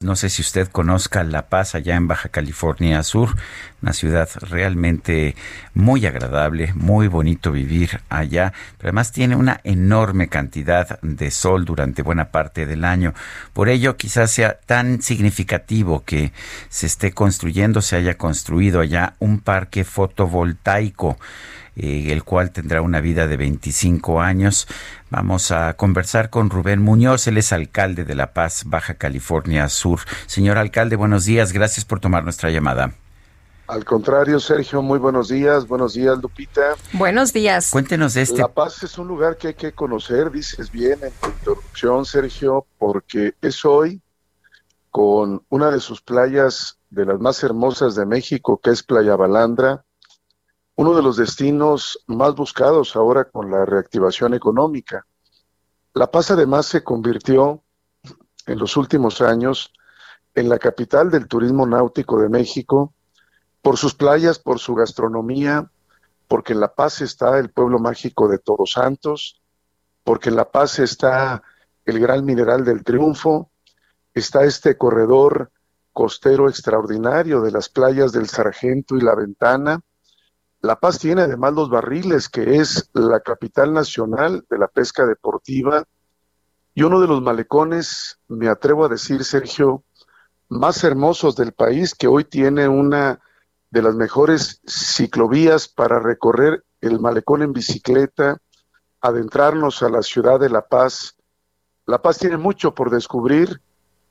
No sé si usted conozca La Paz allá en Baja California Sur, una ciudad realmente muy agradable, muy bonito vivir allá, pero además tiene una enorme cantidad de sol durante buena parte del año. Por ello quizás sea tan significativo que se esté construyendo, se haya construido allá un parque fotovoltaico eh, el cual tendrá una vida de 25 años. Vamos a conversar con Rubén Muñoz, él es alcalde de La Paz, Baja California Sur. Señor alcalde, buenos días, gracias por tomar nuestra llamada. Al contrario, Sergio, muy buenos días. Buenos días, Lupita. Buenos días. Cuéntenos de este. La Paz es un lugar que hay que conocer, dices bien en tu introducción, Sergio, porque es hoy con una de sus playas de las más hermosas de México, que es Playa Balandra, uno de los destinos más buscados ahora con la reactivación económica. La Paz además se convirtió en los últimos años en la capital del turismo náutico de México, por sus playas, por su gastronomía, porque en La Paz está el pueblo mágico de Todos Santos, porque en La Paz está el gran mineral del triunfo, está este corredor costero extraordinario de las playas del Sargento y la Ventana, la Paz tiene además los barriles, que es la capital nacional de la pesca deportiva y uno de los malecones, me atrevo a decir, Sergio, más hermosos del país, que hoy tiene una de las mejores ciclovías para recorrer el malecón en bicicleta, adentrarnos a la ciudad de La Paz. La Paz tiene mucho por descubrir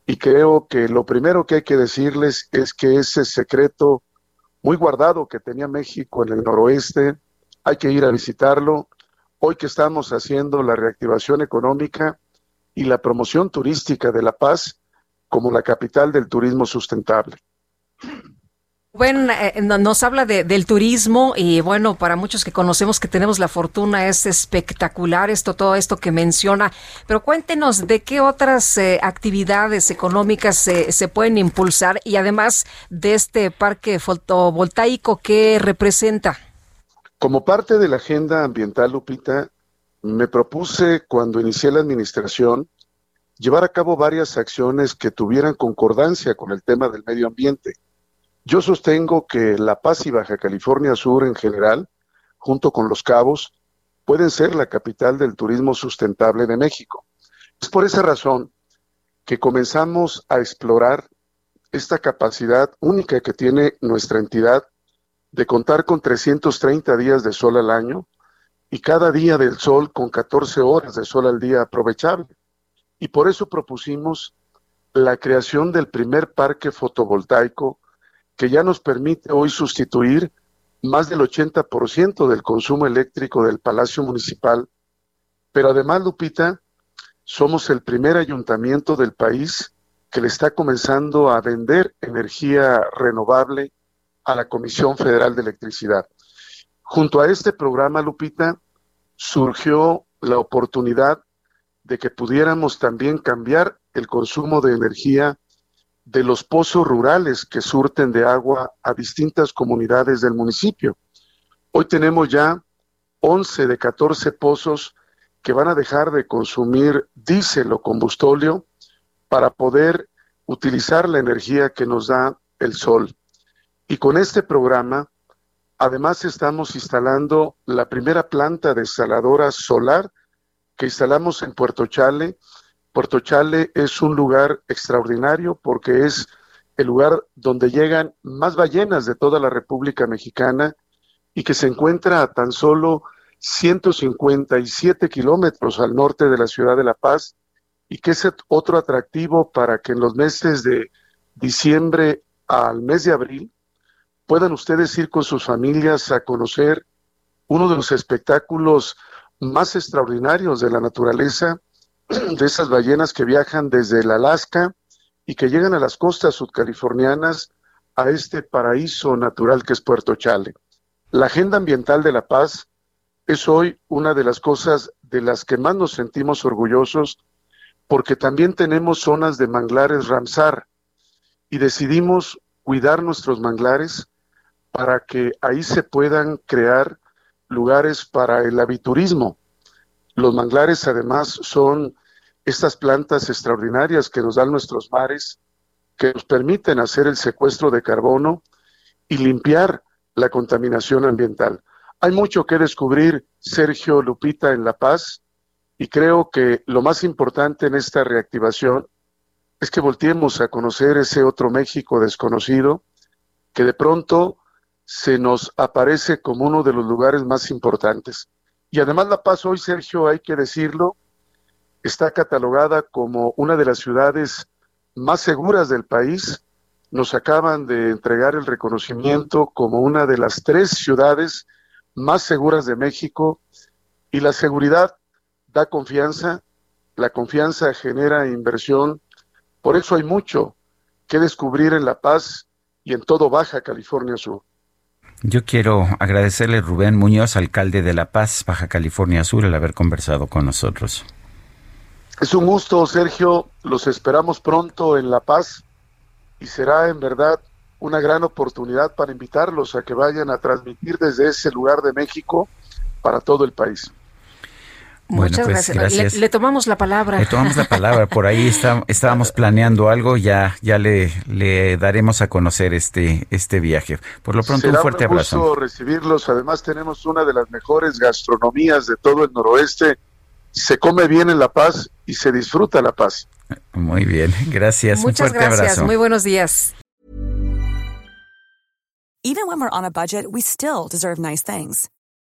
y creo que lo primero que hay que decirles es que ese secreto muy guardado que tenía México en el noroeste. Hay que ir a visitarlo. Hoy que estamos haciendo la reactivación económica y la promoción turística de La Paz como la capital del turismo sustentable. Bueno, eh, nos habla del turismo y bueno, para muchos que conocemos que tenemos la fortuna es espectacular esto, todo esto que menciona, pero cuéntenos de qué otras eh, actividades económicas se pueden impulsar y además de este parque fotovoltaico que representa. Como parte de la agenda ambiental, Lupita, me propuse cuando inicié la administración llevar a cabo varias acciones que tuvieran concordancia con el tema del medio ambiente yo sostengo que La Paz y Baja California Sur en general, junto con Los Cabos, pueden ser la capital del turismo sustentable de México. Es por esa razón que comenzamos a explorar esta capacidad única que tiene nuestra entidad de contar con 330 días de sol al año y cada día del sol con 14 horas de sol al día aprovechable. Y por eso propusimos la creación del primer parque fotovoltaico que ya nos permite hoy sustituir más del 80% del consumo eléctrico del Palacio Municipal. Pero además, Lupita, somos el primer ayuntamiento del país que le está comenzando a vender energía renovable a la Comisión Federal de Electricidad. Junto a este programa, Lupita, surgió la oportunidad de que pudiéramos también cambiar el consumo de energía de los pozos rurales que surten de agua a distintas comunidades del municipio. Hoy tenemos ya 11 de 14 pozos que van a dejar de consumir diésel o combustóleo para poder utilizar la energía que nos da el sol. Y con este programa, además estamos instalando la primera planta desaladora solar que instalamos en Puerto Chale Puerto Chale es un lugar extraordinario porque es el lugar donde llegan más ballenas de toda la República Mexicana y que se encuentra a tan solo 157 kilómetros al norte de la ciudad de La Paz y que es otro atractivo para que en los meses de diciembre al mes de abril puedan ustedes ir con sus familias a conocer uno de los espectáculos más extraordinarios de la naturaleza de esas ballenas que viajan desde el Alaska y que llegan a las costas sudcalifornianas a este paraíso natural que es Puerto Chale. La agenda ambiental de la paz es hoy una de las cosas de las que más nos sentimos orgullosos porque también tenemos zonas de manglares Ramsar y decidimos cuidar nuestros manglares para que ahí se puedan crear lugares para el aviturismo. Los manglares además son estas plantas extraordinarias que nos dan nuestros mares, que nos permiten hacer el secuestro de carbono y limpiar la contaminación ambiental. Hay mucho que descubrir, Sergio Lupita, en La Paz, y creo que lo más importante en esta reactivación es que volteemos a conocer ese otro México desconocido que de pronto se nos aparece como uno de los lugares más importantes. Y además La Paz hoy, Sergio, hay que decirlo, está catalogada como una de las ciudades más seguras del país. Nos acaban de entregar el reconocimiento como una de las tres ciudades más seguras de México y la seguridad da confianza, la confianza genera inversión, por eso hay mucho que descubrir en La Paz y en todo Baja California Sur. Yo quiero agradecerle a Rubén Muñoz, alcalde de La Paz, Baja California Sur, el haber conversado con nosotros. Es un gusto, Sergio. Los esperamos pronto en La Paz y será en verdad una gran oportunidad para invitarlos a que vayan a transmitir desde ese lugar de México para todo el país. Muchas pues, gracias. Le, tomamos la palabra. Le tomamos la palabra. Por ahí está, estábamos planeando algo. Ya, ya le, le daremos a conocer este, este viaje. Por lo pronto, un fuerte un abrazo. recibirlos. Además, tenemos una de las mejores gastronomías de todo el noroeste. Se come bien en La Paz y se disfruta La Paz. Muy bien. Gracias. Muchas un fuerte gracias. abrazo. Muy buenos días. Even when we're on a budget, we still deserve nice things.